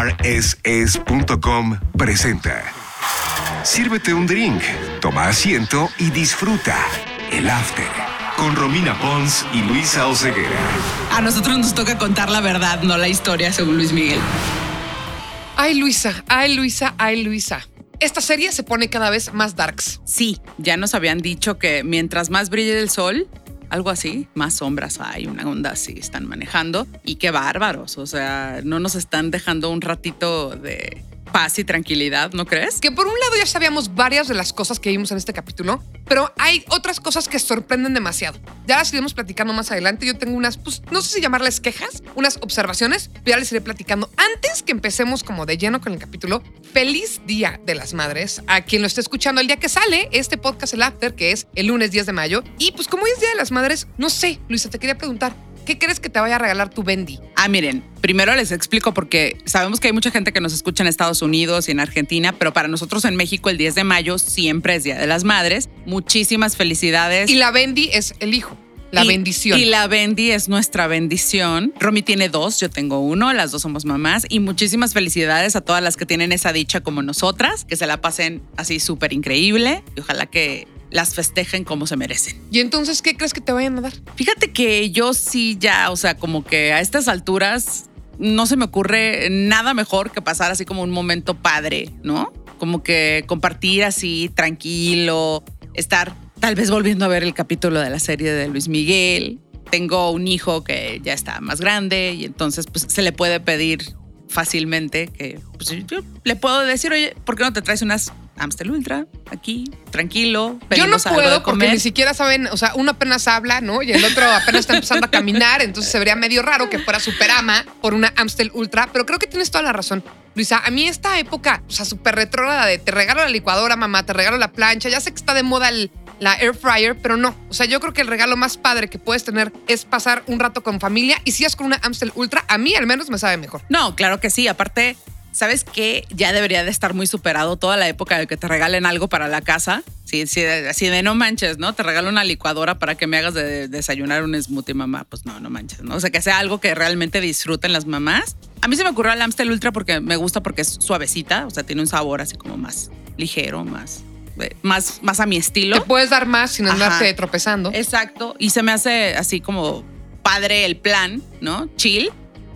rss.com presenta. Sírvete un drink, toma asiento y disfruta el after con Romina Pons y Luisa Oceguera. A nosotros nos toca contar la verdad, no la historia, según Luis Miguel. Ay, Luisa, ay, Luisa, ay, Luisa. Esta serie se pone cada vez más darks. Sí, ya nos habían dicho que mientras más brille el sol, algo así, más sombras hay, una onda así están manejando. Y qué bárbaros, o sea, no nos están dejando un ratito de paz y tranquilidad, ¿no crees? Que por un lado ya sabíamos varias de las cosas que vimos en este capítulo, pero hay otras cosas que sorprenden demasiado. Ya las iremos platicando más adelante. Yo tengo unas, pues no sé si llamarles quejas, unas observaciones, pero ya les iré platicando. Antes que empecemos como de lleno con el capítulo, feliz Día de las Madres a quien lo esté escuchando el día que sale este podcast, el After, que es el lunes 10 de mayo. Y pues como es Día de las Madres, no sé, Luisa, te quería preguntar, ¿qué crees que te vaya a regalar tu Bendy? Ah, miren, primero les explico porque sabemos que hay mucha gente que nos escucha en Estados Unidos y en Argentina, pero para nosotros en México el 10 de mayo siempre es Día de las Madres. Muchísimas felicidades. Y la Bendy es el hijo. La Y- bendición. Y la Bendy es nuestra bendición. Romy tiene dos, yo tengo uno, las dos somos mamás. Y muchísimas felicidades a todas las que tienen esa dicha como nosotras, que se la pasen así súper increíble y ojalá que las festejen como se merecen. ¿Y entonces qué crees que te vayan a dar? Fíjate que yo sí ya, o sea, como que a estas alturas no se me ocurre nada mejor que pasar así como un momento padre, ¿no? Como que compartir así tranquilo, estar tal vez volviendo a ver el capítulo de la serie de Luis Miguel. Tengo un hijo que ya está más grande y entonces pues se le puede pedir fácilmente que pues, yo le puedo decir, oye, ¿por qué no te traes unas Amstel Ultra aquí, tranquilo? Yo no pedimos algo de puedo porque comer"? ni siquiera saben, o sea, uno apenas habla, ¿no? Y el otro apenas está empezando a caminar, entonces se vería medio raro que fuera superama por una Amstel Ultra, pero creo que tienes toda la razón. Luisa, a mí esta época, o sea, súper retrógrada de te regalo la licuadora, mamá, te regalo la plancha, ya sé que está de moda el- la air fryer, pero no. O sea, yo creo que el regalo más padre que puedes tener es pasar un rato con familia y si es con una Amstel Ultra, a mí al menos me sabe mejor. No, claro que sí. Aparte, ¿sabes qué? Ya debería de estar muy superado toda la época de que te regalen algo para la casa. Sí, sí, así de no manches, ¿no? Te regalo una licuadora para que me hagas de desayunar un smoothie, mamá. Pues no, no manches, ¿no? O sea, que sea algo que realmente disfruten las mamás. A mí se me ocurrió el Amstel Ultra porque me gusta porque es suavecita, o sea, tiene un sabor así como más ligero, más, más, más a mi estilo. Te puedes dar más sin Ajá. andarte tropezando. Exacto. Y se me hace así como padre el plan, ¿no? Chill.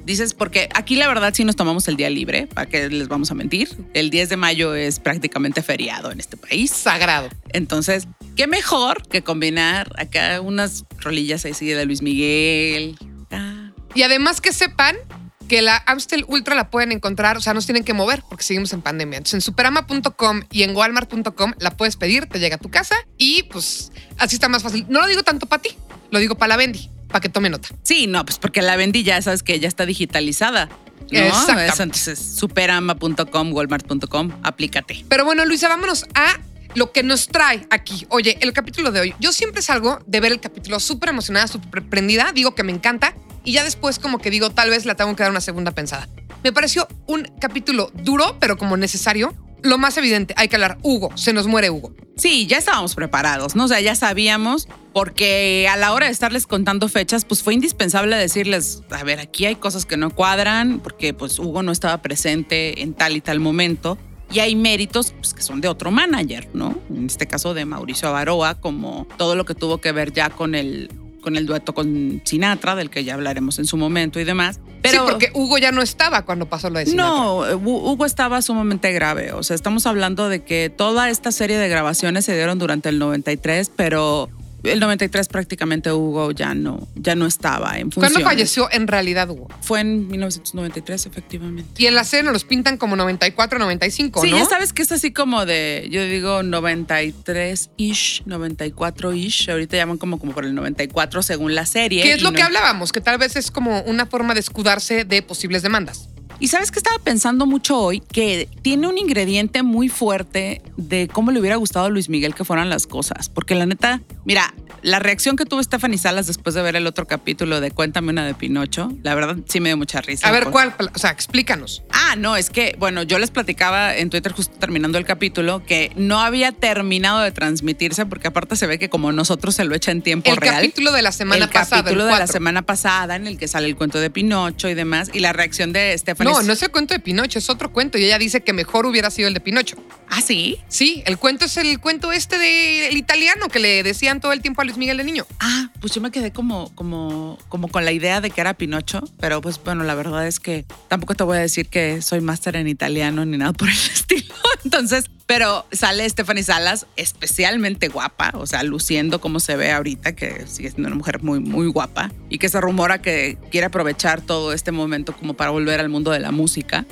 Dices, porque aquí la verdad sí nos tomamos el día libre, para que les vamos a mentir. El 10 de mayo es prácticamente feriado en este país. Sagrado. Entonces, qué mejor que combinar acá unas rolillas así de Luis Miguel. Ah, Y además que sepan que la Amstel Ultra la pueden encontrar, o sea, no se tienen que mover porque seguimos en pandemia. Entonces en superama.com y en walmart.com la puedes pedir, te llega a tu casa y pues así está más fácil. No lo digo tanto para ti, lo digo para la Bendy, para que tome nota. Sí, no, pues porque la vendí ya sabes que ya está digitalizada. ¿no? Eso, entonces, superama.com, walmart.com, aplícate. Pero bueno, Luisa, vámonos a lo que nos trae aquí. Oye, el capítulo de hoy. Yo siempre salgo de ver el capítulo súper emocionada, súper prendida. Digo que me encanta. Y ya después como que digo, tal vez la tengo que dar una segunda pensada. Me pareció un capítulo duro, pero como necesario. Lo más evidente, hay que hablar. Hugo, se nos muere Hugo. Sí, ya estábamos preparados, ¿no? O sea, ya sabíamos, porque a la hora de estarles contando fechas, pues fue indispensable decirles, a ver, aquí hay cosas que no cuadran, porque pues Hugo no estaba presente en tal y tal momento. Y hay méritos pues, que son de otro manager, ¿no? En este caso de Mauricio Avaroa, como todo lo que tuvo que ver ya con el, con el dueto con Sinatra, del que ya hablaremos en su momento y demás. Pero sí, porque Hugo ya no estaba cuando pasó lo de Sinatra. no, Hu- Hugo estaba sumamente grave. O sea, estamos hablando de que toda esta serie de grabaciones se dieron durante el 93, pero el 93 prácticamente Hugo ya no, ya no estaba en función. ¿Cuándo falleció en realidad Hugo? Fue en 1993, efectivamente. Y en la serie nos los pintan como 94, 95, Sí, ¿no? ya sabes que es así como de, yo digo 93-ish, 94-ish. Ahorita llaman como, como por el 94 según la serie. Que es lo no- que hablábamos, que tal vez es como una forma de escudarse de posibles demandas. Y sabes que estaba pensando mucho hoy que tiene un ingrediente muy fuerte de cómo le hubiera gustado a Luis Miguel que fueran las cosas. Porque la neta, mira, la reacción que tuvo Stephanie Salas después de ver el otro capítulo de Cuéntame una de Pinocho, la verdad sí me dio mucha risa. A ver, ¿cuál? O sea, explícanos. Ah, no, es que, bueno, yo les platicaba en Twitter justo terminando el capítulo que no había terminado de transmitirse porque aparte se ve que como nosotros se lo echa en tiempo El real. capítulo de la semana el pasada. capítulo el de la semana pasada en el que sale el cuento de Pinocho y demás y la reacción de Stephanie. No, no es el cuento de Pinocho, es otro cuento. Y ella dice que mejor hubiera sido el de Pinocho. Ah, sí. Sí, el cuento es el cuento este del italiano que le decían todo el tiempo a Luis Miguel de niño. Ah, pues yo me quedé como, como, como con la idea de que era Pinocho, pero pues bueno, la verdad es que tampoco te voy a decir que soy máster en italiano ni nada por el estilo. Entonces, pero sale Stephanie Salas especialmente guapa, o sea, luciendo como se ve ahorita, que sigue siendo una mujer muy, muy guapa y que se rumora que quiere aprovechar todo este momento como para volver al mundo de la música.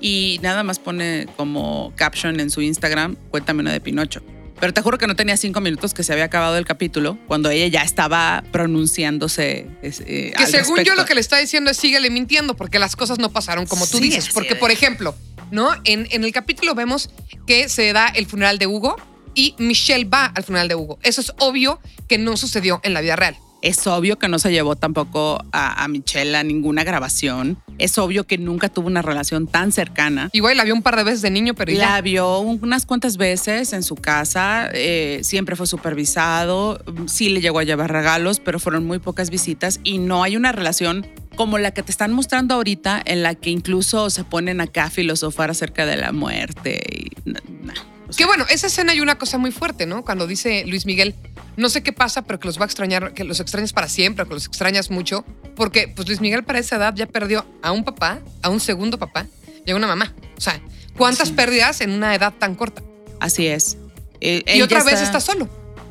Y nada más pone como caption en su Instagram, cuéntame una de Pinocho. Pero te juro que no tenía cinco minutos que se había acabado el capítulo cuando ella ya estaba pronunciándose. eh, Que al según yo lo que le está diciendo es síguele mintiendo porque las cosas no pasaron como tú Sí, dices. Porque, por ejemplo, ¿no? En, en el capítulo vemos que se da el funeral de Hugo y Michelle va al funeral de Hugo. Eso es obvio que no sucedió en la vida real. Es obvio que no se llevó tampoco a, a Michelle a ninguna grabación. Es obvio que nunca tuvo una relación tan cercana. Igual la vio un par de veces de niño, pero La ya. vio unas cuantas veces en su casa, eh, siempre fue supervisado, sí le llegó a llevar regalos, pero fueron muy pocas visitas y no hay una relación como la que te están mostrando ahorita, en la que incluso se ponen acá a filosofar acerca de la muerte. Y, na- na. O sea, Que bueno, esa escena hay una cosa muy fuerte, ¿no? Cuando dice Luis Miguel, no sé qué pasa, pero que los va a extrañar, que los extrañas para siempre, que los extrañas mucho, porque pues Luis Miguel para esa edad ya perdió a un papá, a un segundo papá y a una mamá. O sea, ¿cuántas Sí. pérdidas en una edad tan corta? Así es. Eh, Y él otra vez está solo.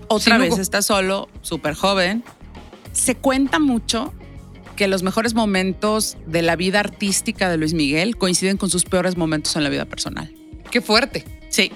Otra vez Hugo. está solo, súper joven. Se cuenta mucho que los mejores momentos de la vida artística de Luis Miguel coinciden con sus peores momentos en la vida personal. Qué fuerte. Sí.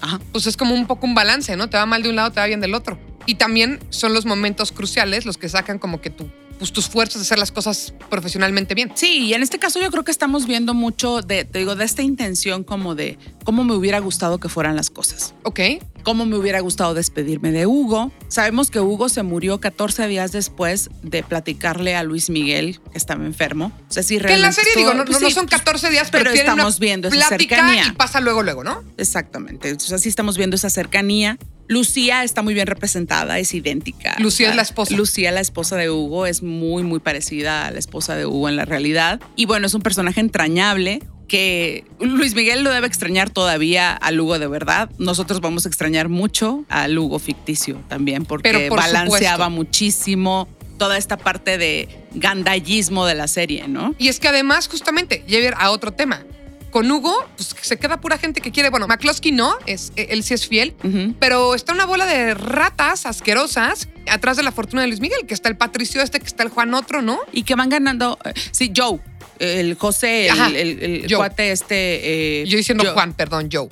Ajá. Pues es como un poco un balance, ¿no? Te va mal de un lado, te va bien del otro. Y también son los momentos cruciales los que sacan como que tu, pues, tus fuerzas de hacer las cosas profesionalmente bien. Sí, y en este caso yo creo que estamos viendo mucho de, te digo, de esta intención como de cómo me hubiera gustado que fueran las cosas. Ok. Cómo me hubiera gustado despedirme de Hugo. Sabemos que Hugo se murió 14 días después de platicarle a Luis Miguel que estaba enfermo. O sea, sí, Que en la serie, digo, no, pues no son 14 días, pero, pero tienen una estamos viendo esa cercanía. y pasa luego, luego, ¿no? Exactamente. Entonces así estamos viendo esa cercanía. Lucía está muy bien representada, es idéntica. Lucía es la esposa. Lucía, la esposa de Hugo, es muy, muy parecida a la esposa de Hugo en la realidad. Y bueno, es un personaje entrañable que Luis Miguel lo debe extrañar todavía al Hugo de verdad. Nosotros vamos a extrañar mucho al Hugo ficticio también, porque por balanceaba supuesto. muchísimo toda esta parte de gandallismo de la serie, ¿no? Y es que además, justamente, llevar a otro tema. Con Hugo, pues se queda pura gente que quiere. Bueno, McCloskey no, es, él sí es fiel, pero está una bola de ratas asquerosas atrás de la fortuna de Luis Miguel, que está el Patricio este, que está el Juan otro, ¿no? y que van ganando. eh, Sí, Joe, el José, el, Ajá, el- el cuate este. eh, Yo diciendo Joe- Juan, perdón, Joe.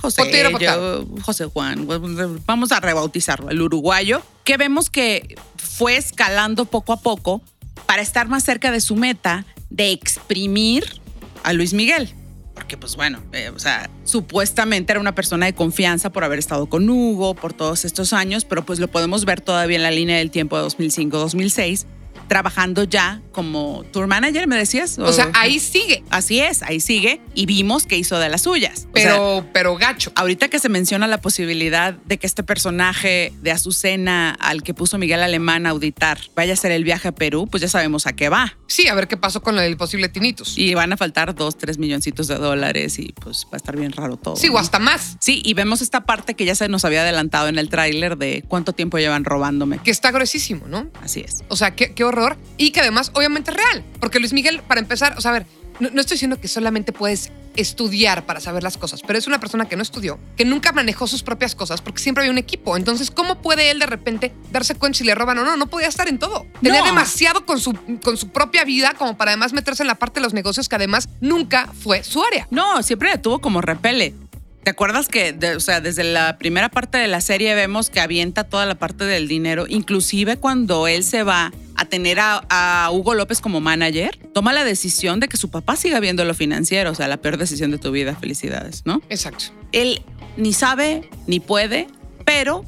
José, potero. José Juan, vamos a rebautizarlo, el uruguayo, que vemos que fue escalando poco a poco para estar más cerca de su meta de exprimir a Luis Miguel. Porque, pues bueno, eh, o sea, supuestamente era una persona de confianza por haber estado con Hugo por todos estos años, pero pues lo podemos ver todavía en la línea del tiempo de 2005-2006, trabajando ya como tour manager, ¿me decías? O sea, ahí sigue, Así es, ahí sigue y vimos que hizo de las suyas. O sea, pero, pero gacho. ahorita que se menciona la posibilidad de que este personaje de Azucena al que puso Miguel Alemán a auditar vaya a hacer el viaje a Perú, pues ya sabemos a qué va. Sí, a ver qué pasó con el posible Tinitus. Y van a faltar dos, tres milloncitos de dólares y pues va a estar bien raro todo. Sí, o hasta más, Sí, y vemos esta parte que ya se nos había adelantado en el tráiler de cuánto tiempo llevan robándome. que está gruesísimo, ¿no? Así es. O sea, qué, qué horror. Y que además, obviamente, es real. Porque Luis Miguel, para empezar, o sea, a ver, no, no estoy diciendo que solamente puedes estudiar para saber las cosas, pero es una persona que no estudió, que nunca manejó sus propias cosas, porque siempre había un equipo. Entonces, ¿cómo puede él de repente darse cuenta si le roban o no? No podía estar en todo. Tenía No. demasiado con su, con su propia vida como para además meterse en la parte de los negocios que además nunca fue su área. No, siempre le tuvo como repele. ¿Te acuerdas que, de- o sea, desde la primera parte de la serie vemos que avienta toda la parte del dinero, inclusive cuando él se va a tener a, a Hugo López como manager, toma la decisión de que su papá siga viendo lo financiero, o sea, la peor decisión de tu vida, felicidades, ¿no? Exacto. Él ni sabe ni puede, pero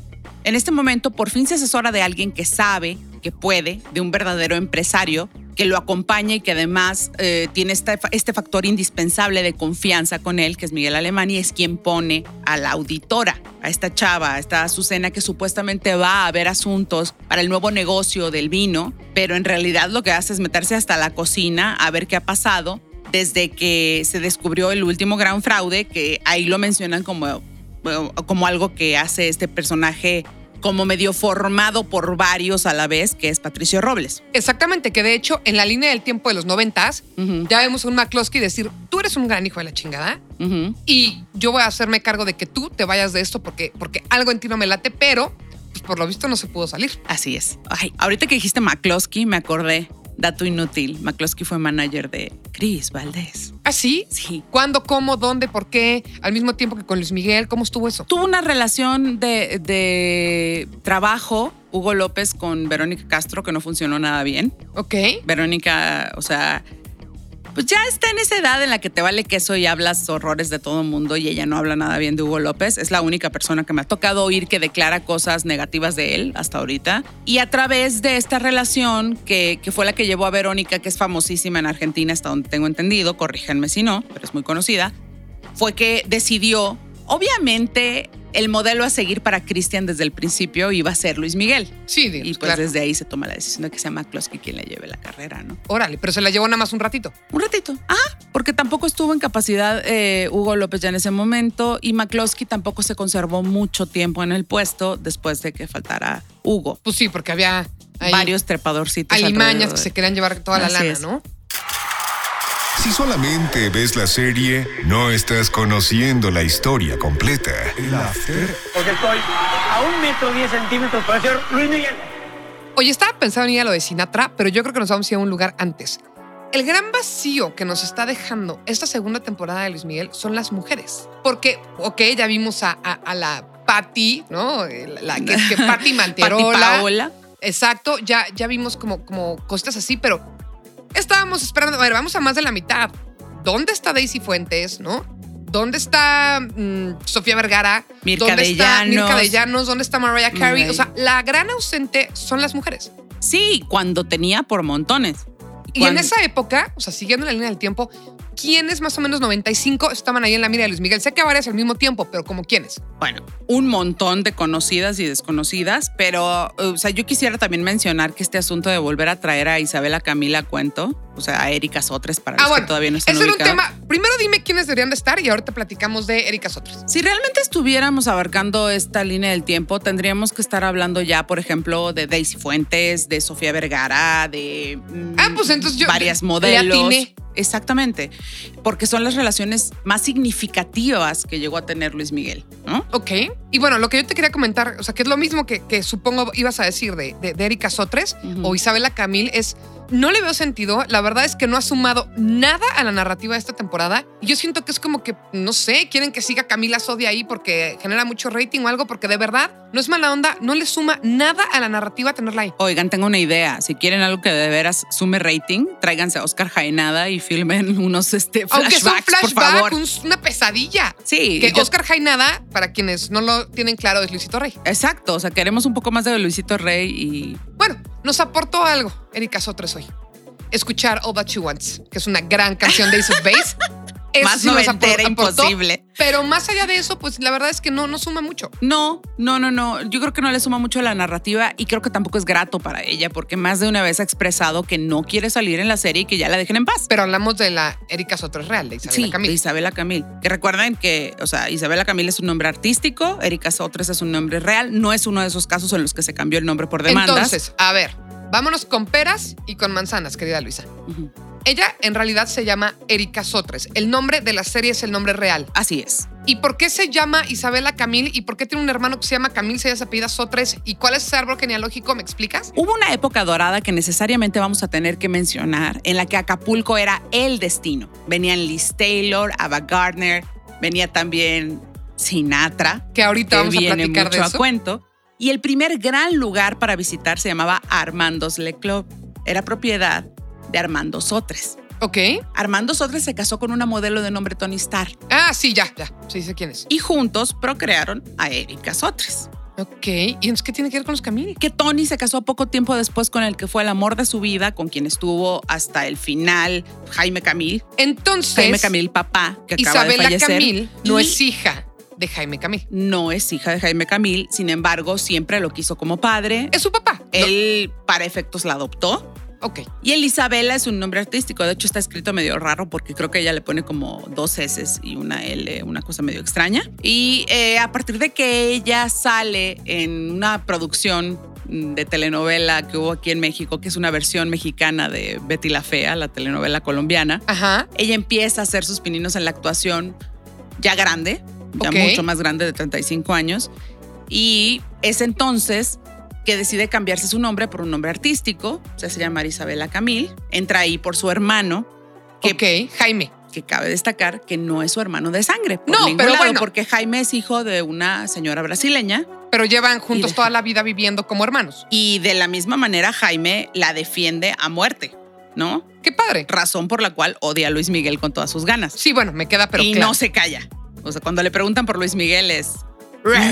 En este momento, por fin se asesora de alguien que sabe, que puede, de un verdadero empresario que lo acompaña y que además eh, tiene este, este, factor indispensable de confianza con él, que es Miguel Alemán, y es quien pone a la auditora, a esta chava, a esta Azucena que supuestamente va a ver asuntos para el nuevo negocio del vino, pero en realidad lo que hace es meterse hasta la cocina a ver qué ha pasado desde que se descubrió el último gran fraude, que ahí lo mencionan como, como algo que hace este personaje como medio formado por varios a la vez, que es Patricio Robles. Exactamente, que de hecho en la línea del tiempo de los noventas ya vemos a un McCloskey decir, tú eres un gran hijo de la chingada y yo voy a hacerme cargo de que tú te vayas de esto porque, porque algo en ti no me late, pero pues, por lo visto no se pudo salir. Así es. Ay, ahorita que dijiste McCloskey me acordé Dato inútil, McCloskey fue manager de Chris Valdés. ¿Ah, sí? Sí. ¿Cuándo, cómo, dónde, por qué? Al mismo tiempo que con Luis Miguel, ¿cómo estuvo eso? Tuvo una relación de, de trabajo, Hugo López con Verónica Castro, que no funcionó nada bien. Ok. Verónica, o sea, pues ya está en esa edad en la que te vale queso y hablas horrores de todo el mundo y ella no habla nada bien de Hugo López. Es la única persona que me ha tocado oír que declara cosas negativas de él hasta ahorita. Y a través de esta relación, que, que fue la que llevó a Verónica, que es famosísima en Argentina, hasta donde tengo entendido, corríjanme si no, pero es muy conocida, fue que decidió, obviamente, el modelo a seguir para Cristian desde el principio iba a ser Luis Miguel. Sí, Y pues desde ahí se toma la decisión de que sea McCloskey quien le lleve la carrera, ¿no? Órale, pero se la llevó nada más un ratito. Un ratito. Ah, porque tampoco estuvo en capacidad eh, Hugo López ya en ese momento y McCloskey tampoco se conservó mucho tiempo en el puesto después de que faltara Hugo. Pues sí, porque había varios trepadorcitos. Alimañas que se querían llevar toda la lana, ¿no? Si solamente ves la serie, no estás conociendo la historia completa. El after. Porque estoy a un metro diez centímetros para ser Luis Miguel. Oye, estaba pensando en ir a lo de Sinatra, pero yo creo que nos vamos a ir a un lugar antes. El gran vacío que nos está dejando esta segunda temporada de Luis Miguel son las mujeres. Porque, ok, ya vimos a, la Patty, ¿no? La, que, que Patty Manterola. Paola. Exacto, ya, ya vimos como, como cosas así, pero estábamos esperando, a ver, vamos a más de la mitad. ¿Dónde está Daisy Fuentes, no? ¿Dónde está mm, Sofía Vergara? Mirka ¿Dónde está Mirka de Llanos? ¿Dónde está Mariah Carey? O sea, la gran ausente son las mujeres. Sí, cuando tenía por montones. Y en esa época, o sea, siguiendo la línea del tiempo, ¿quiénes más o menos 95 estaban ahí en la mira de Luis Miguel? Sé que varias al mismo tiempo, pero ¿como quiénes? Bueno, un montón de conocidas y desconocidas, pero, o sea, yo quisiera también mencionar que este asunto de volver a traer a Isabela Camila cuento, o sea, a Erika Sotres para ah, los que todavía no están Eso era un tema. Primero dime quiénes deberían de estar y ahorita platicamos de Erika Sotres. Si realmente estuviéramos abarcando esta línea del tiempo, tendríamos que estar hablando ya, por ejemplo, de Daisy Fuentes, de Sofía Vergara, de mm, ah, pues entonces yo, varias modelos. Exactamente, porque son las relaciones más significativas que llegó a tener Luis Miguel, ¿no? Ok. Y bueno, lo que yo te quería comentar, o sea, que es lo mismo que, que supongo ibas a decir de, de, Erika Sotres o Isabela Camil, es no le veo sentido. La verdad es que no ha sumado nada a la narrativa de esta temporada. Y yo siento que es como que, no sé, quieren que siga Camila Sodia ahí porque genera mucho rating o algo, porque de verdad no es mala onda, no le suma nada a la narrativa tenerla ahí. Oigan, tengo una idea. Si quieren algo que de veras sume rating, tráiganse a Oscar Jaenada y filmen unos este, flashbacks, Aunque flashback, por favor. una pesadilla. Sí. Que Oscar Jaenada, para quienes no lo tienen claro, es Luisito Rey. Exacto. O sea, queremos un poco más de Luisito Rey y. Bueno, nos aportó algo Erika Sotres hoy escuchar All That She Wants, que es una gran canción de Ace of Base. más noventera imposible. Pero más allá de eso, pues la verdad es que no, no suma mucho. No, no, no, no. Yo creo que no le suma mucho a la narrativa y creo que tampoco es grato para ella porque más de una vez ha expresado que no quiere salir en la serie y que ya la dejen en paz. Pero hablamos de la Erika Sotres Real, de Isabela sí, Camil. De Isabela Camil. Que recuerden que, o sea, Isabela Camil es un nombre artístico, Erika Sotres es un nombre real. No es uno de esos casos en los que se cambió el nombre por demandas. Entonces, a ver, Vámonos con peras y con manzanas, querida Luisa. Ella en realidad se llama Erika Sotres. El nombre de la serie es el nombre real. Así es. ¿Y por qué se llama Isabela Camil? ¿Y por qué tiene un hermano que se llama Camil, se llama apellida Sotres? ¿Y cuál es ese árbol genealógico? ¿Me explicas? Hubo una época dorada que necesariamente vamos a tener que mencionar, en la que Acapulco era el destino. Venían Liz Taylor, Ava Gardner, venía también Sinatra. Que ahorita vamos a platicar de eso. a cuento. Y el primer gran lugar para visitar se llamaba Armando's Le Club. Era propiedad de Armando Sotres. Ok. Armando Sotres se casó con una modelo de nombre Tony Starr. Ah, sí, ya, ya. Sí, sé quién es. Y juntos procrearon a Erika Sotres. Ok. ¿Y entonces qué tiene que ver con los Camil? Que Tony se casó poco tiempo después con el que fue el amor de su vida, con quien estuvo hasta el final, Jaime Camil. Entonces, Jaime Camil, papá, que acaba de Isabela fallecer. Camil no y es hija de Jaime Camil. no es hija de Jaime Camil, sin embargo, siempre lo quiso como padre. Es su papá. No. Él, para efectos, la adoptó. Ok. Y el Isabela es un nombre artístico. De hecho, está escrito medio raro porque creo que ella le pone como dos S y una L, una cosa medio extraña. Y eh, a partir de que ella sale en una producción de telenovela que hubo aquí en México, que es una versión mexicana de Betty la Fea, la telenovela colombiana, Ajá. ella empieza a hacer sus pininos en la actuación ya grande, ya mucho más grande de 35 años. Y es entonces que decide cambiarse su nombre por un nombre artístico, o sea, se llama Isabela Camil, entra ahí por su hermano, que, Ok. Jaime. que cabe destacar que no es su hermano de sangre, por No, pero lado, bueno. porque Jaime es hijo de una señora brasileña Pero llevan juntos de- toda la vida viviendo como hermanos. y de la misma manera Jaime la defiende a muerte, ¿no? Qué padre. Razón por la cual odia a Luis Miguel con todas sus ganas. Sí, bueno, me queda, pero y claro. no se calla. O sea, cuando le preguntan por Luis Miguel es.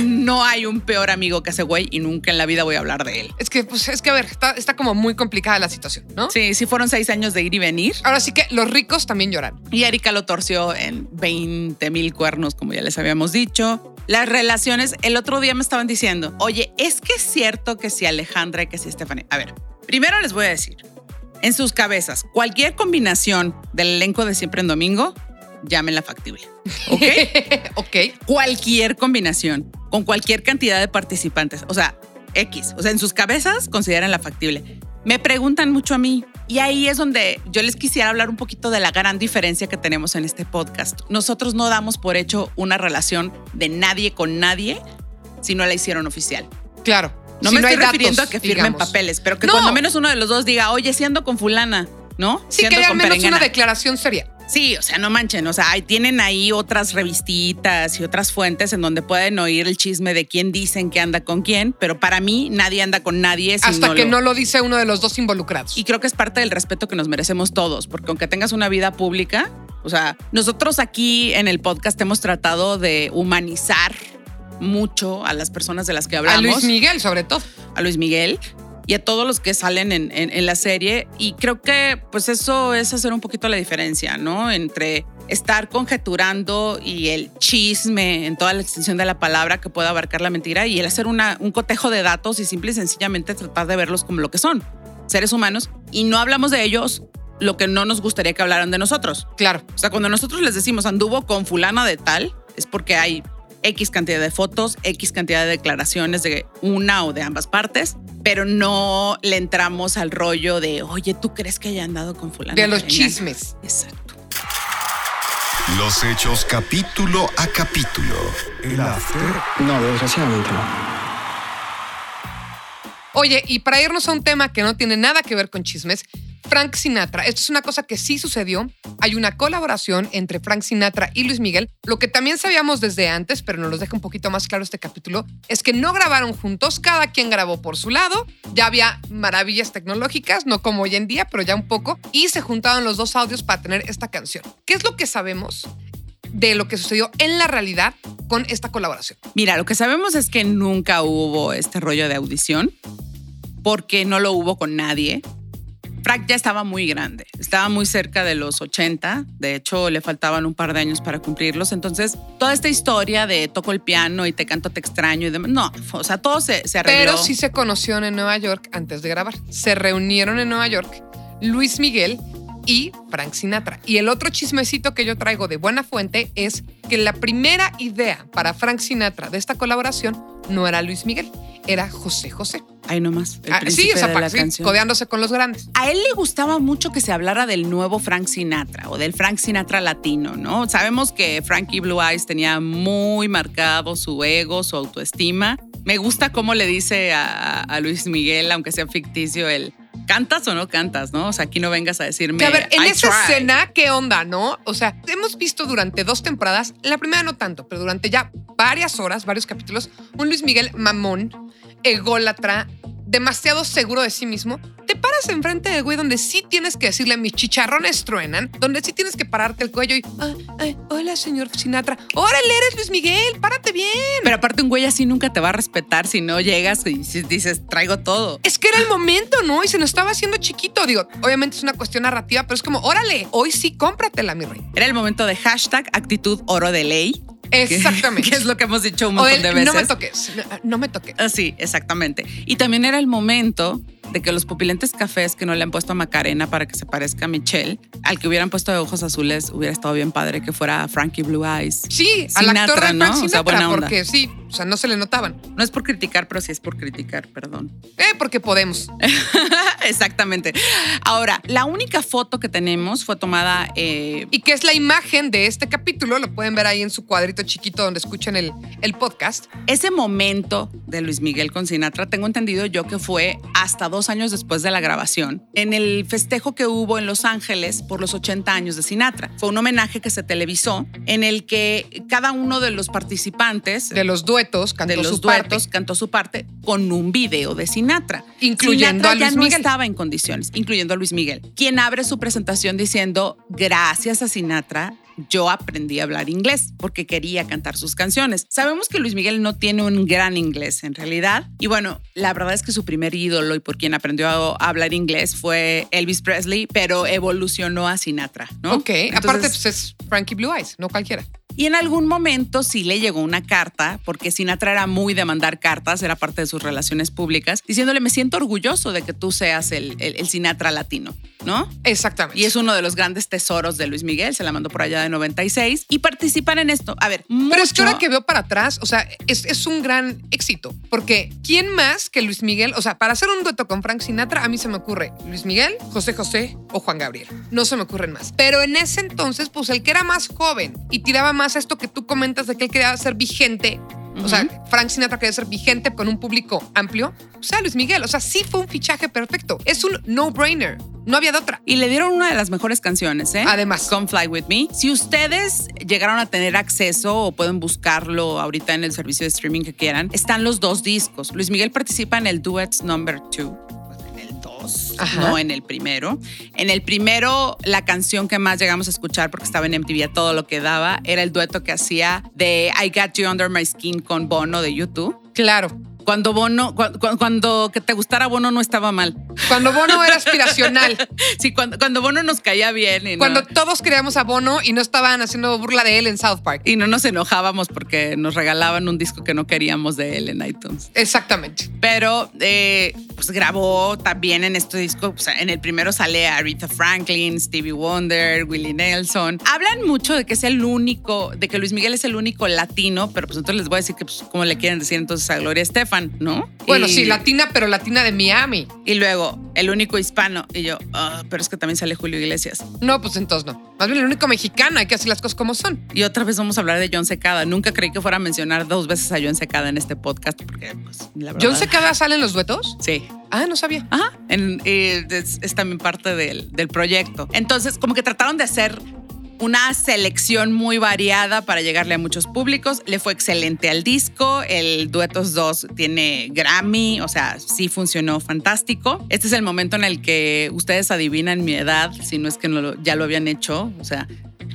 No hay un peor amigo que ese güey y nunca en la vida voy a hablar de él. Es que, pues, es que, a ver, está, está como muy complicada la situación, ¿no? Sí, sí fueron seis años de ir y venir. Ahora sí que los ricos también lloran. Y Erika lo torció en 20 mil cuernos, como ya les habíamos dicho. Las relaciones, el otro día me estaban diciendo, oye, es que es cierto que si Alejandra y que si Stephanie. A ver, primero les voy a decir, en sus cabezas, cualquier combinación del elenco de Siempre en Domingo, llámenla factible. ¿Ok? ok. cualquier combinación, con cualquier cantidad de participantes. O sea, X. O sea, en sus cabezas consideran la factible. Me preguntan mucho a mí. Y ahí es donde yo les quisiera hablar un poquito de la gran diferencia que tenemos en este podcast. Nosotros no damos por hecho una relación de nadie con nadie si no la hicieron oficial. Claro. No Si me estoy refiriendo datos, a que firmen digamos. papeles, pero que No. cuando menos uno de los dos diga, oye, siendo con fulana, ¿no? Sí, Siendo que al menos una declaración seria. Sí, o sea, no manchen, o sea, ahí tienen ahí otras revistitas y otras fuentes en donde pueden oír el chisme de quién dicen que anda con quién, pero para mí nadie anda con nadie. si Hasta que lo- no lo dice uno de los dos involucrados. Y creo que es parte del respeto que nos merecemos todos, porque aunque tengas una vida pública, o sea, nosotros aquí en el podcast hemos tratado de humanizar mucho a las personas de las que a hablamos Luis Miguel, sobre todo. a Luis Miguel y a todos los que salen en, en- en la serie. Y creo que pues eso es hacer un poquito la diferencia, ¿no? Entre estar conjeturando y el chisme en toda la extensión de la palabra que pueda abarcar la mentira y el hacer una, un cotejo de datos y simple y sencillamente tratar de verlos como lo que son, seres humanos. Y no hablamos de ellos lo que no nos gustaría que hablaran de nosotros. Claro. O sea, cuando nosotros les decimos anduvo con fulana de tal, es porque hay X cantidad de fotos, X cantidad de declaraciones de una o de ambas partes, pero no le entramos al rollo de, oye, ¿tú crees que haya andado con fulana? De los Perengana?" chismes. Exacto. Los hechos capítulo a capítulo. El after. No, desgraciadamente no. Oye, y para irnos a un tema que no tiene nada que ver con chismes, Frank Sinatra. Esto es una cosa que sí sucedió. Hay una colaboración entre Frank Sinatra y Luis Miguel. Lo que también sabíamos desde antes, pero nos lo deja un poquito más claro este capítulo, es que no grabaron juntos, cada quien grabó por su lado. Ya había maravillas tecnológicas, no como hoy en día, pero ya un poco. Y se juntaron los dos audios para tener esta canción. ¿Qué es lo que sabemos de lo que sucedió en la realidad con esta colaboración? Mira, lo que sabemos es que nunca hubo este rollo de audición, porque no lo hubo con nadie. Frank ya estaba muy grande, estaba muy cerca de los 80, de hecho le faltaban un par de años para cumplirlos, entonces toda esta historia de toco el piano y te canto, te extraño y demás, no, o sea, todo se, se arregló. Pero sí se conocieron en Nueva York antes de grabar. Se reunieron en Nueva York Luis Miguel y Frank Sinatra. Y el otro chismecito que yo traigo de buena fuente es que la primera idea para Frank Sinatra de esta colaboración no era Luis Miguel, era José José. Ahí nomás, el Ah, sí, o sea, de para- la sí, canción. codeándose con los grandes. A él le gustaba mucho que se hablara del nuevo Frank Sinatra o del Frank Sinatra latino, ¿no? Sabemos que Frankie Blue Eyes tenía muy marcado su ego, su autoestima. Me gusta cómo le dice a, a Luis Miguel, aunque sea ficticio, el ¿cantas o no cantas, no? O sea, aquí no vengas a decirme. Que a ver, en "I esa tried". escena, ¿qué onda, no? O sea, hemos visto durante dos temporadas, la primera no tanto, pero durante ya varias horas, varios capítulos, un Luis Miguel mamón, ególatra, demasiado seguro de sí mismo, te paras enfrente del güey donde sí tienes que decirle mis chicharrones truenan, donde sí tienes que pararte el cuello y, "Ah, ay, hola, señor Sinatra. Órale, eres Luis Miguel, párate bien. Pero aparte un güey así nunca te va a respetar si no llegas y dices, traigo todo. Es que era el momento, ¿no? Y se nos estaba haciendo chiquito. Digo, obviamente es una cuestión narrativa, pero es como, órale, hoy sí cómpratela, mi rey. Era el momento de hashtag actitud oro de ley. Exactamente. Que es lo que hemos dicho un o montón el, de veces. no me toques, no, no me toques. Ah, Sí, exactamente. Y también era el momento de que los pupilentes cafés que no le han puesto a Macarena para que se parezca a Michelle, al que hubieran puesto de ojos azules, hubiera estado bien padre que fuera Frankie Blue Eyes. Sí, al Sinatra, actor de ¿no? O sea, buena onda. porque sí, o sea, no se le notaban. No es por criticar, pero sí es por criticar, perdón. Eh, porque podemos. Exactamente. Ahora, la única foto que tenemos fue tomada eh, Y que es la imagen de este capítulo, lo pueden ver ahí en su cuadrito chiquito donde escuchan el, el podcast. Ese momento de Luis Miguel con Sinatra, tengo entendido yo que fue hasta dos años después de la grabación, en el festejo que hubo en Los Ángeles por los 80 años de Sinatra. Fue un homenaje que se televisó en el que cada uno de los participantes De los duetos, cantó de los su parte. duetos cantó su parte con un video de Sinatra. Incluyendo Sinatra a Luis ya no Miguel. estaba en condiciones, incluyendo a Luis Miguel, quien abre su presentación diciendo, gracias a Sinatra, yo aprendí a hablar inglés porque quería cantar sus canciones. Sabemos que Luis Miguel no tiene un gran inglés en realidad. Y bueno, la verdad es que su primer ídolo y por quien aprendió a hablar inglés fue Elvis Presley, pero evolucionó a Sinatra, ¿no? Ok, aparte pues es Frankie Blue Eyes, no cualquiera. Y en algún momento sí le llegó una carta, porque Sinatra era muy de mandar cartas, era parte de sus relaciones públicas, diciéndole, me siento orgulloso de que tú seas el, el- el Sinatra latino, ¿no? Exactamente. Y es uno de los grandes tesoros de Luis Miguel, se la mandó por allá de 96, y participan en esto. A ver, Pero es que mucho- ahora que veo para atrás, o sea, es, es un gran éxito. Porque ¿quién más que Luis Miguel? O sea, para hacer un dueto con Frank Sinatra, a mí se me ocurre Luis Miguel, José José o Juan Gabriel. No se me ocurren más. Pero en ese entonces, pues el que era más joven y tiraba más a esto que tú comentas de que él quería ser vigente. O sea, Frank Sinatra quería ser vigente con un público amplio. O sea, Luis Miguel, o sea, sí fue un fichaje perfecto. Es un no-brainer. No había de otra. Y le dieron una de las mejores canciones, ¿eh? Además. Come Fly With Me. Si ustedes llegaron a tener acceso o pueden buscarlo ahorita en el servicio de streaming que quieran, están los dos discos. Luis Miguel participa en el Duets Number 2. En el 2, Ajá. no en el primero. En el primero, la canción que más llegamos a escuchar porque estaba en MTV a todo lo que daba era el dueto que hacía de I Got You Under My Skin con Bono de YouTube. Claro. Cuando Bono, cu- cu- cuando que te gustara Bono no estaba mal. Cuando Bono era aspiracional. Sí, cuando, cuando Bono nos caía bien y no- Cuando todos queríamos a Bono y no estaban haciendo burla de él en South Park. Y no nos enojábamos porque nos regalaban un disco que no queríamos de él en iTunes. Exactamente. Pero eh, pues grabó también en este disco. en el primero sale Aretha Franklin, Stevie Wonder, Willie Nelson. Hablan mucho de que es el único, de que Luis Miguel es el único latino, pero pues entonces les voy a decir que, pues, ¿cómo le quieren decir entonces a Gloria Estefan, no? Bueno, Y- sí, latina, pero latina de Miami. Y luego, el único hispano. Y yo, "Ah, pero es que también sale Julio Iglesias. No, pues entonces no. Más bien el único mexicano, hay que hacer las cosas como son. Y otra vez vamos a hablar de John Secada. Nunca creí que fuera a mencionar dos veces a John Secada en este podcast, porque, pues, la verdad. ¿John Secada sale en los duetos? Sí. Ah, no sabía. Ajá. En- eh, es, es también parte del, del proyecto. Entonces, como que trataron de hacer una selección muy variada para llegarle a muchos públicos. Le fue excelente al disco. El Duetos 2 tiene Grammy, o sea, sí funcionó fantástico. Este es el momento en el que ustedes adivinan mi edad, si no es que no ya lo habían hecho. O sea,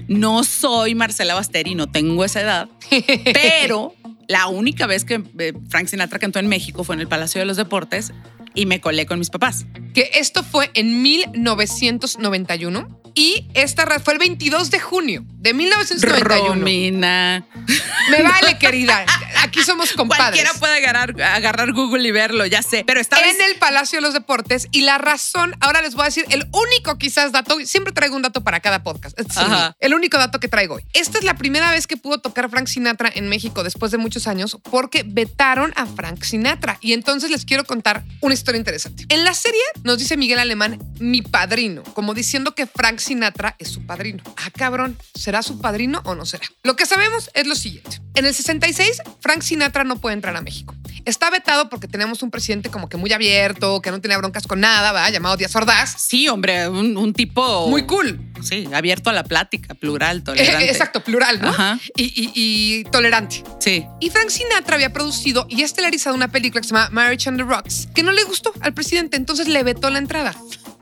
no soy Marcela Basteri, no tengo esa edad, pero la única vez que eh, Frank Sinatra cantó en México fue en el Palacio de los Deportes y me colé con mis papás. Que esto fue en 1991 y esta fue el 22 de junio de 1991. Romina. Me vale, querida. Aquí somos compadres. Cualquiera puede agarrar, agarrar Google y verlo, ya sé. Pero esta vez en el Palacio de los Deportes y la razón, ahora les voy a decir el único quizás dato, siempre traigo un dato para cada podcast. Este es el. El único dato que traigo hoy. Esta es la primera vez que pudo tocar Frank Sinatra en México después de muchos años porque vetaron a Frank Sinatra. Y entonces les quiero contar una historia interesante. En la serie nos dice Miguel Alemán, mi padrino, como diciendo que Frank Sinatra es su padrino. Ah, cabrón, ¿será su padrino o no será? Lo que sabemos es lo siguiente. En el 66, Frank Sinatra no puede entrar a México. Está vetado porque tenemos un presidente como que muy abierto, que no tenía broncas con nada, ¿va? Llamado Díaz Ordaz. Sí, hombre, un, un tipo. Muy cool. Sí, abierto a la plática, plural, tolerante. Exacto, plural, ¿no? Ajá. Y, y- y tolerante. Sí. Y Frank Sinatra había producido y estelarizado una película que se llama Marriage on the Rocks, que no le gustó al presidente, entonces le vetó la entrada.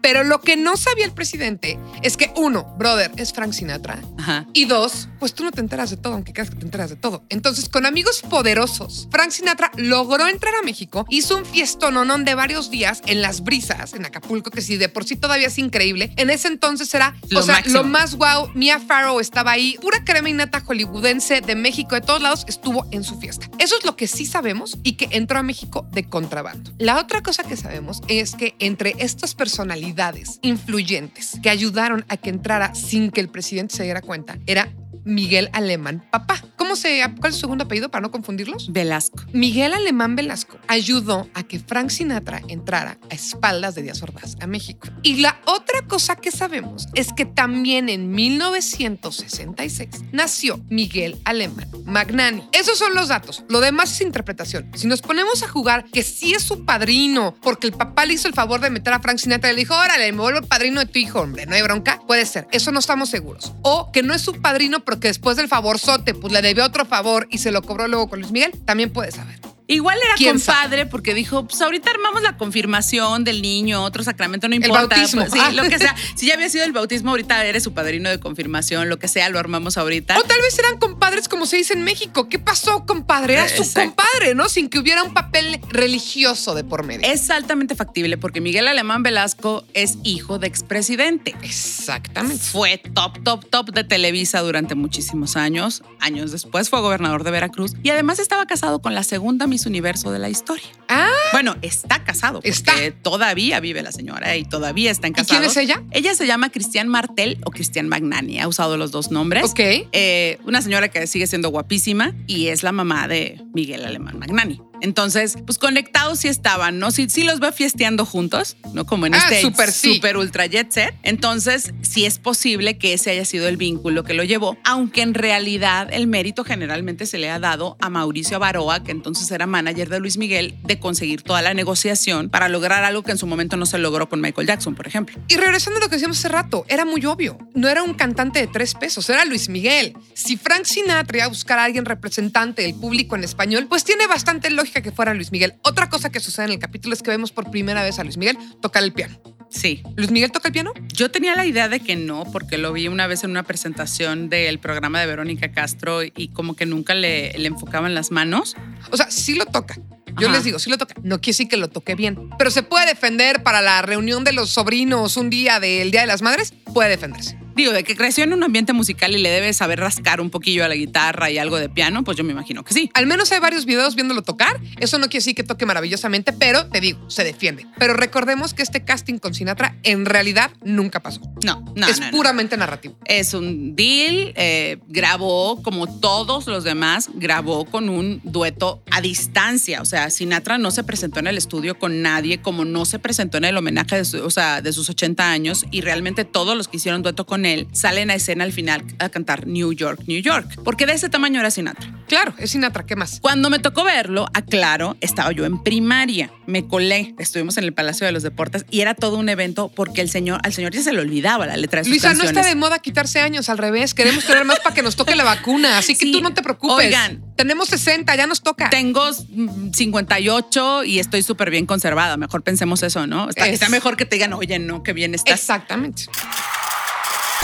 Pero lo que no sabía el presidente es que, uno, brother, es Frank Sinatra. Ajá. Y dos, pues tú no te enteras de todo, aunque creas que te enteras de todo. Entonces, con amigos poderosos, Frank Sinatra logró entrar a México, hizo un fiestononón de varios días en las brisas, en Acapulco, que si de por sí todavía es increíble, en ese entonces era, Lo o sea, máximo. lo más guau. Mia Farrow estaba ahí, pura crema y nata hollywoodense de México, de todos lados, estuvo en su fiesta. Eso es lo que sí sabemos y que entró a México de contrabando. La otra cosa que sabemos es que entre estas personalidades influyentes que ayudaron a que entrara sin que el presidente se diera cuenta, era Miguel Alemán Papá. ¿Cómo se, cuál es su segundo apellido para no confundirlos? Velasco. Miguel Alemán Velasco ayudó a que Frank Sinatra entrara a espaldas de Díaz Ordaz a México. Y la otra cosa que sabemos es que también en 1966 nació Miguel Alemán Magnani. Esos son los datos. Lo demás es interpretación. Si nos ponemos a jugar que sí es su padrino porque el papá le hizo el favor de meter a Frank Sinatra y le dijo, órale, me vuelvo el padrino de tu hijo, hombre, no hay bronca, puede ser. Eso no estamos seguros. O que no es su padrino porque después del favorzote, pues le debió otro favor y se lo cobró luego con Luis Miguel, también puede saber. Igual era ¿Quién sabe? compadre porque dijo, pues ahorita armamos la confirmación del niño, otro sacramento, no El importa. bautismo. pues, sí, Ah. lo que sea. Si ya había sido el bautismo, ahorita eres su padrino de confirmación, lo que sea, lo armamos ahorita. O tal vez eran compadres como se dice en México. ¿Qué pasó, compadre? Era su compadre, ¿no? Sin que hubiera un papel religioso de por medio. Es altamente factible porque Miguel Alemán Velasco es hijo de expresidente. Exactamente. Fue top, top, top de Televisa durante muchísimos años. Años después fue gobernador de Veracruz y además estaba casado con la segunda Miss Universo de la historia. Ah, Bueno, está casado porque Está. todavía vive la señora y todavía está en ¿y quién casado. es ella? Ella se llama Cristian Martel o Cristian Magnani. Ha usado los dos nombres. Ok. Eh, una señora que sigue siendo guapísima y es la mamá de Miguel Alemán Magnani. Entonces, pues conectados sí estaban, ¿no? Sí, sí los va fiesteando juntos, ¿no? Como en Ah, este súper sí. super ultra jet set. Entonces, sí es posible que ese haya sido el vínculo que lo llevó, aunque en realidad el mérito generalmente se le ha dado a Mauricio Baroa, que entonces era manager de Luis Miguel, de conseguir toda la negociación para lograr algo que en su momento no se logró con Michael Jackson, por ejemplo. Y regresando a lo que decíamos hace rato, era muy obvio. No era un cantante de tres pesos, era Luis Miguel. Si Frank Sinatra iba a buscar a alguien representante del público en español, pues tiene bastante lógica que fuera Luis Miguel. Otra cosa que sucede en el capítulo es que vemos por primera vez a Luis Miguel tocar el piano. Sí, ¿Luis Miguel toca el piano? Yo tenía la idea de que no, porque lo vi una vez en una presentación del programa de Verónica Castro y como que nunca le, le enfocaban las manos. O sea, sí lo toca. Yo Ajá. les digo, sí lo toca. No quiere decir que lo toque bien. Pero se puede defender para la reunión de los sobrinos un día del Día de las Madres. Puede defenderse. Digo, de que creció en un ambiente musical y le debe saber rascar un poquillo a la guitarra y algo de piano, pues yo me imagino que sí. Al menos hay varios videos viéndolo tocar. Eso no quiere decir que toque maravillosamente, pero te digo, se defiende. Pero recordemos que este casting con Sinatra en realidad nunca pasó. No, no, es no, no. puramente narrativo. Es un deal, eh, grabó como todos los demás, grabó con un dueto a distancia. O sea, Sinatra no se presentó en el estudio con nadie, como no se presentó en el homenaje de, su- o sea, de sus 80 años. Y realmente todos los que hicieron dueto con él salen a escena al final a cantar New York, New York. Porque de ese tamaño era Sinatra. Claro, es Sinatra, ¿qué más? Cuando me tocó verlo, aclaro, estaba yo en primaria, me colé, estuvimos en el Palacio de los Deportes y era todo un evento porque el señor, al señor ya se le olvidaba la letra de sus Luisa, no canciones. está de moda quitarse años, al revés. Queremos tener más para que nos toque la vacuna. Así que Sí. tú no te preocupes. Oigan. Tenemos 60, ya nos toca. Tengo mm, 58 y estoy súper bien conservada. Mejor pensemos eso, ¿no? Está, Es- está mejor que te digan, oye, no, qué bien estás. Exactamente.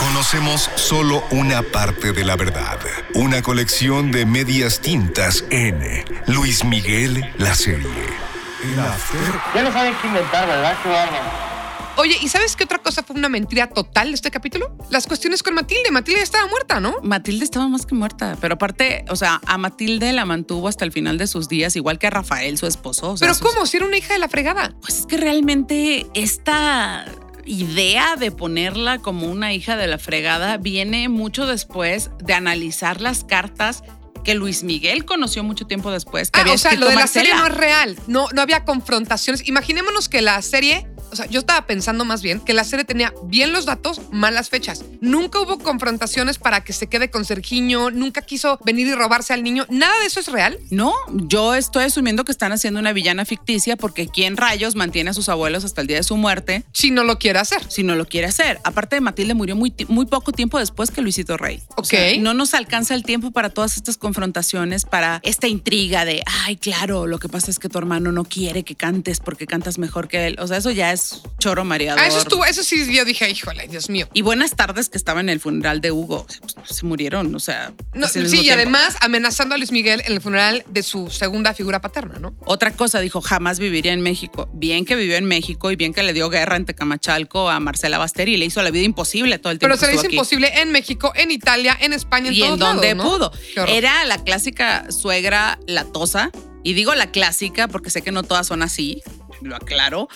Conocemos solo una parte de la verdad. Una colección de medias tintas en Luis Miguel, la serie. El After. Ya no saben qué inventar, ¿verdad? Qué. Oye, ¿y sabes qué otra cosa fue una mentira total de este capítulo? Las cuestiones con Matilde. Matilde ya estaba muerta, ¿no? Matilde estaba más que muerta, pero aparte, o sea, a Matilde la mantuvo hasta el final de sus días, igual que a Rafael, su esposo. o sea, Pero sus- ¿cómo? Si era una hija de la fregada. Pues es que realmente esta idea de ponerla como una hija de la fregada viene mucho después de analizar las cartas que Luis Miguel conoció mucho tiempo después. Que Ah, había o sea, lo de la serie no es real. No, no había confrontaciones. Imaginémonos que la serie o sea, yo estaba pensando más bien que la serie tenía bien los datos, malas fechas. Nunca hubo confrontaciones para que se quede con Sergiño, nunca quiso venir y robarse al niño. Nada de eso es real. No, yo estoy asumiendo que están haciendo una villana ficticia porque ¿quién rayos mantiene a sus abuelos hasta el día de su muerte Si no lo quiere hacer. si no lo quiere hacer? Aparte de Matilde murió muy, muy poco tiempo después que Luisito Rey. O Ok. sea, no nos alcanza el tiempo para todas estas confrontaciones, para esta intriga de, ay, claro, lo que pasa es que tu hermano no quiere que cantes porque cantas mejor que él. O sea, eso ya es choro mareador. Ah, eso estuvo, eso sí, yo dije, híjole, Dios mío. Y buenas tardes que estaba en el funeral de Hugo. Se murieron, o sea. No, sí, y además amenazando a Luis Miguel en el funeral de su segunda figura paterna, ¿no? Otra cosa, dijo, jamás viviría en México. Bien que vivió en México y bien que le dio guerra en Tecamachalco a Marcela Basteri y le hizo la vida imposible todo el tiempo. Pero se le hizo aquí. imposible en México, en Italia, en España, en Y en donde pudo. Era la clásica suegra latosa. Y digo la clásica porque sé que no todas son así, lo aclaro.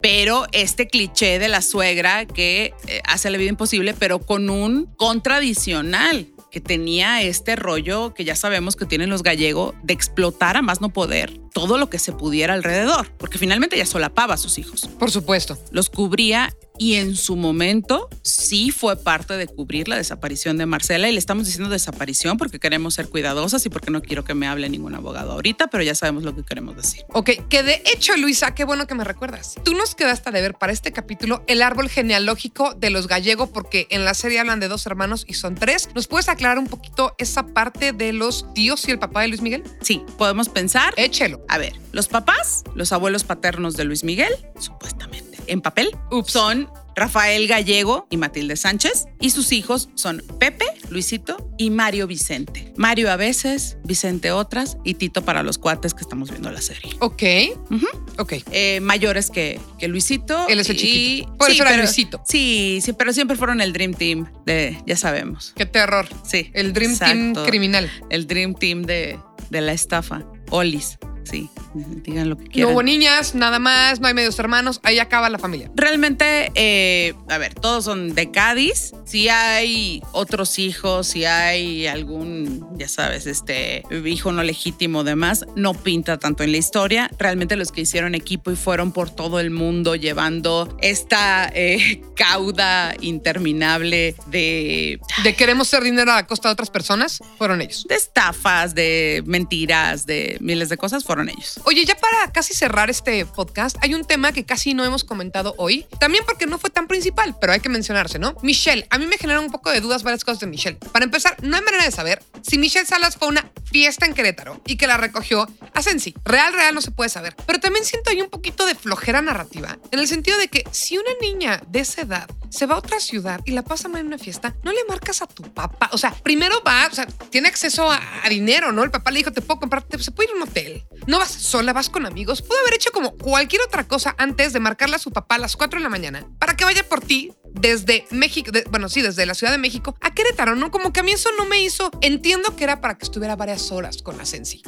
Pero este cliché de la suegra que eh, hace la vida imposible, pero con un contradicional que tenía este rollo que ya sabemos que tienen los gallegos de explotar a más no poder todo lo que se pudiera alrededor, porque finalmente ella solapaba a sus hijos Por supuesto. los cubría y en su momento sí fue parte de cubrir la desaparición de Marcela y le estamos diciendo desaparición porque queremos ser cuidadosas y porque no quiero que me hable ningún abogado ahorita, pero ya sabemos lo que queremos decir. Ok, que de hecho, Luisa, qué bueno que me recuerdas. Tú nos quedaste de ver para este capítulo el árbol genealógico de los gallegos, porque en la serie hablan de dos hermanos y son tres. ¿Nos puedes aclarar un poquito esa parte de los tíos y el papá de Luis Miguel? Sí, podemos pensar. Échelo. A ver, los papás, los abuelos paternos de Luis Miguel, supuestamente, en papel, Ups. son Rafael Gallego y Matilde Sánchez, y sus hijos son Pepe, Luisito y Mario Vicente. Mario a veces, Vicente otras y Tito para los cuates que estamos viendo la serie. Ok. Ujú. Ok. eh, mayores que, que Luisito. Él es el y- chiquito. Por eso era pero- Luisito. Sí, sí, pero siempre fueron el Dream Team de, ya sabemos. Qué terror. Sí. El Dream Team criminal. El Dream Team de, de la estafa. Olis, sí. Digan lo que No quieran. hubo niñas, nada más, no hay medios hermanos, ahí acaba la familia. Realmente, eh, a ver, todos son de Cádiz. Si hay otros hijos, si hay algún, ya sabes, este hijo no legítimo, demás, no pinta tanto en la historia. Realmente los que hicieron equipo y fueron por todo el mundo llevando esta eh, cauda interminable de, De queremos ser dinero a la costa de otras personas, fueron ellos. de estafas, de mentiras, de miles de cosas, fueron ellos. Oye, ya para casi cerrar este podcast, hay un tema que casi no hemos comentado hoy, también porque no fue tan principal, pero hay que mencionarse, ¿no? Michelle, a mí me generan un poco de dudas varias cosas de Michelle. Para empezar, no hay manera de saber si Michelle Salas fue a una fiesta en Querétaro y que la recogió a Sensi. Real, real no se puede saber. Pero también siento ahí un poquito de flojera narrativa, en el sentido de que si una niña de esa edad se va a otra ciudad y la pasa mal en una fiesta, no le marcas a tu papá. O sea, primero va, o sea, tiene acceso a, a dinero, ¿no? El papá le dijo, te puedo comprar, te- se puede ir a un hotel. No vas sola, vas con amigos. Pudo haber hecho como cualquier otra cosa antes de marcarle a su papá a las 4 de la mañana para que vaya por ti desde México, de- bueno, sí, desde la Ciudad de México a Querétaro, ¿no? Como que a mí eso no me hizo. Entiendo que era para que estuviera varias horas con la Sensi,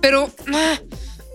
pero ah,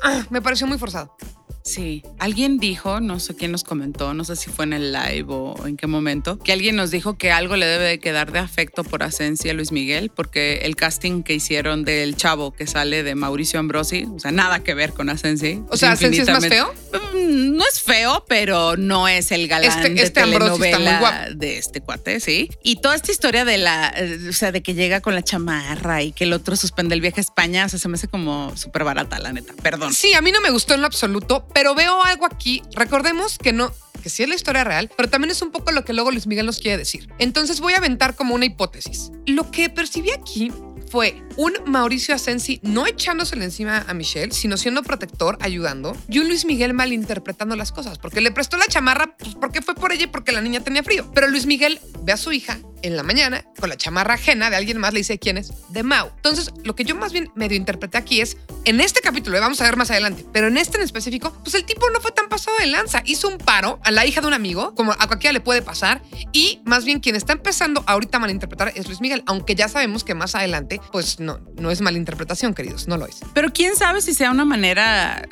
ah, me pareció muy forzado. Sí, alguien dijo, no sé quién nos comentó, no sé si fue en el live o en qué momento, que alguien nos dijo que algo le debe de quedar de afecto por Asencia a Luis Miguel, porque el casting que hicieron del chavo que sale de Mauricio Ambrosi, o sea, nada que ver con Asensi. O sea, ¿Asensi es más feo? Mm, No es feo, pero no es el galán Este- de este Ambrosi está muy telenovela guapo. de este cuate, sí. Y toda esta historia de la, eh, o sea, de que llega con la chamarra y que el otro suspende el viaje a España, o sea, se me hace como súper barata, la neta. Perdón. Sí, a mí no me gustó en lo absoluto, pero veo algo aquí. Recordemos que no, que sí es la historia real, pero también es un poco lo que luego Luis Miguel nos quiere decir. Entonces voy a aventar como una hipótesis. Lo que percibí aquí fue un Mauricio Asensi no echándosele encima a Michelle, sino siendo protector, ayudando, y un Luis Miguel malinterpretando las cosas, porque le prestó la chamarra, pues porque fue por ella y porque la niña tenía frío. Pero Luis Miguel ve a su hija en la mañana con la chamarra ajena de alguien más, le dice quién es, de Mau. Entonces, lo que yo más bien medio interpreté aquí es, en este capítulo, lo vamos a ver más adelante, pero en este en específico, pues el tipo no fue tan pasado de lanza, hizo un paro a la hija de un amigo, como a cualquiera le puede pasar, y más bien quien está empezando ahorita a malinterpretar es Luis Miguel, aunque ya sabemos que más adelante, pues no, no es malinterpretación, queridos, no lo es. Pero quién sabe si sea una manera,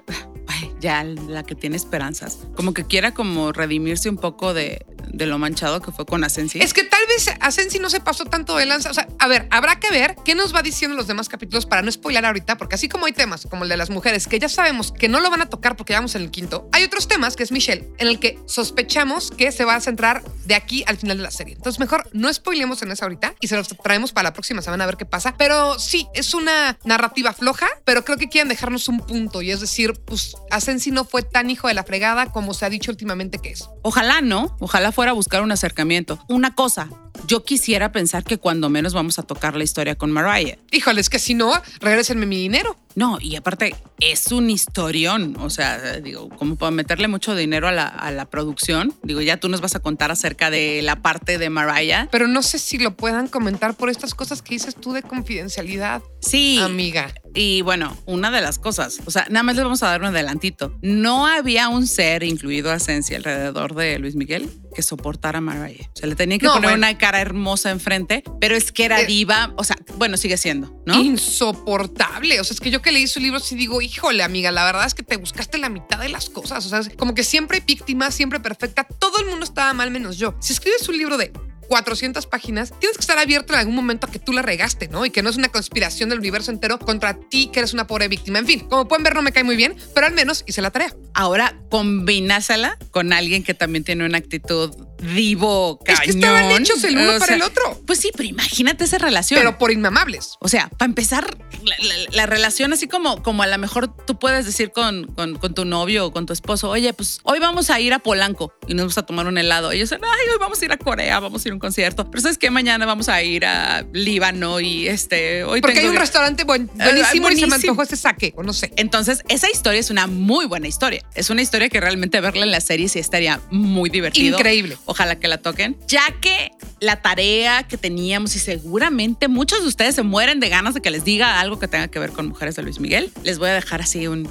ya la que tiene esperanzas, como que quiera como redimirse un poco de, de lo manchado que fue con Asensi. Es que tal vez a Sensi no se pasó tanto de lanza. O sea, a ver, habrá que ver qué nos va diciendo los demás capítulos para no spoilar ahorita, porque así como hay temas como el de las mujeres que ya sabemos que no lo van a tocar porque vamos en el quinto, hay otros temas que es Michelle, en el que sospechamos que se va a centrar de aquí al final de la serie. Entonces, mejor no spoilemos en eso ahorita y se los traemos para la próxima semana a ver qué pasa. Pero sí, es una narrativa floja, pero creo que quieren dejarnos un punto y es decir, pues Asensi no fue tan hijo de la fregada como se ha dicho últimamente que es. Ojalá no, ojalá fuera a buscar un acercamiento. Una cosa, yo quisiera pensar que cuando menos vamos a tocar la historia con Mariah. Híjole, es que si no, regrésenme mi dinero. No, y aparte es un historión, o sea, digo, como para meterle mucho dinero a la, a la, producción, digo, ya tú nos vas a contar acerca de la parte de Mariah. Pero no sé si lo puedan comentar por estas cosas que dices tú de confidencialidad. Sí. Amiga. Y bueno, una de las cosas, o sea, nada más les vamos a dar un adelantito. No había un ser, incluido a Sensi, alrededor de Luis Miguel, que soportara a Mariah. O sea, le tenía que No, poner bueno. una cara hermosa enfrente, pero es que era Eh, diva, o sea, bueno, sigue siendo, ¿no? Insoportable. O sea, es que yo que leí su libro sí digo, híjole, amiga, la verdad es que te buscaste la mitad de las cosas. O sea, es como que siempre hay víctima, siempre perfecta. Todo el mundo estaba mal menos yo. Si escribes un libro de 400 páginas, tienes que estar abierto en algún momento a que tú la regaste, ¿no? Y que no es una conspiración del universo entero contra ti, que eres una pobre víctima. En fin, como pueden ver, no me cae muy bien, pero al menos hice la tarea. Ahora combinásela con alguien que también tiene una actitud divo, Es que estaban cañón. hechos el uno O para sea, el otro. Pues sí, pero imagínate esa relación. Pero por inmamables. O sea, para empezar, la, la- la relación así como, como a lo mejor tú puedes decir con, con, con tu novio o con tu esposo, oye, pues hoy vamos a ir a Polanco y nos vamos a tomar un helado. Y ellos dicen, ay, hoy vamos a ir a Corea, vamos a ir a un concierto. Pero sabes que mañana vamos a ir a Líbano y este, hoy Porque hay un que-". restaurante buen- buenísimo y se me antojó ese saque, o no sé. Entonces, esa historia es una muy buena historia. Es una historia que realmente verla en la serie sí estaría muy divertido. Increíble. Ojalá que la toquen. Ya que la tarea que teníamos y seguramente muchos de ustedes se mueren de ganas de que les diga algo que tenga que ver con mujeres de Luis Miguel, les voy a dejar así un,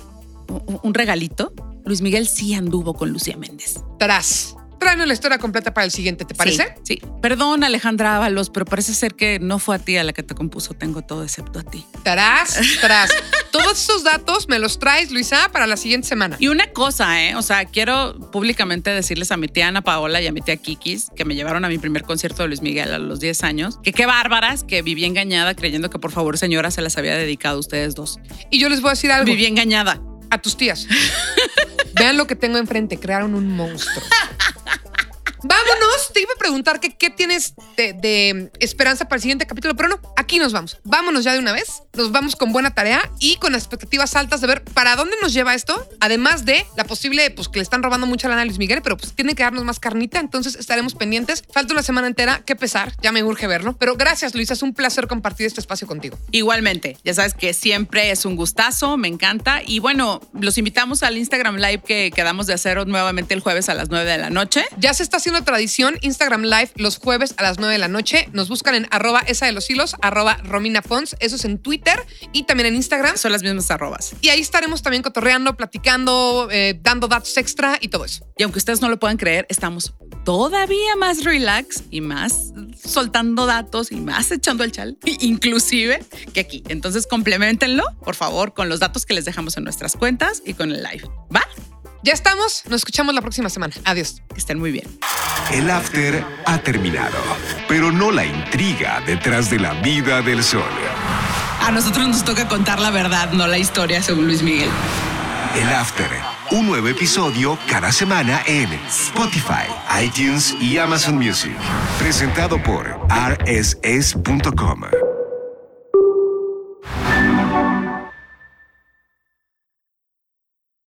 un, regalito. Luis Miguel sí anduvo con Lucía Méndez. Tras. Tráenos la historia completa para el siguiente, ¿te parece? Sí. sí. Perdón, Alejandra Ábalos, pero parece ser que no fue a ti a la que te compuso Tengo todo excepto a ti. Tras, tras. Todos esos datos me los traes, Luisa, para la siguiente semana. Y una cosa, ¿eh? O sea, quiero públicamente decirles a mi tía Ana Paola y a mi tía Kikis, que me llevaron a mi primer concierto de Luis Miguel a los 10 años, que qué bárbaras, que viví engañada creyendo que por favor, señora, se las había dedicado a ustedes dos. Y yo les voy a decir algo Viví engañada. a tus tías. Vean lo que tengo enfrente, crearon un monstruo. Vámonos, te iba a preguntar que, qué tienes de, de esperanza para el siguiente capítulo, pero no, aquí nos vamos. Vámonos ya de una vez, nos vamos con buena tarea y con expectativas altas de ver para dónde nos lleva esto, además de la posible, pues que le están robando mucha lana a Luis Miguel, pero pues tiene que darnos más carnita, entonces estaremos pendientes. Falta una semana entera, qué pesar, ya me urge verlo, pero gracias Luisa, es un placer compartir este espacio contigo. Igualmente, ya sabes que siempre es un gustazo, me encanta. Y bueno, los invitamos al Instagram Live que quedamos de hacer nuevamente el jueves a las 9 de la noche. Ya se está haciendo tradición Instagram Live los jueves a las 9 de la noche. Nos buscan en arroba esa de los hilos, arroba Romina Pons. Eso es en Twitter y también en Instagram. Son las mismas arrobas. Y ahí estaremos también cotorreando, platicando, eh, dando datos extra y todo eso. Y aunque ustedes no lo puedan creer, estamos todavía más relax y más soltando datos y más echando el chal, inclusive que aquí. Entonces complementenlo, por favor, con los datos que les dejamos en nuestras cuentas y con el live. ¿Va? Ya estamos, nos escuchamos la próxima semana. Adiós. Que estén muy bien. El after ha terminado, pero no la intriga detrás de la vida del sol. A nosotros nos toca contar la verdad, no la historia según Luis Miguel. El after, un nuevo episodio cada semana en Spotify, iTunes y Amazon Music. Presentado por rss.com.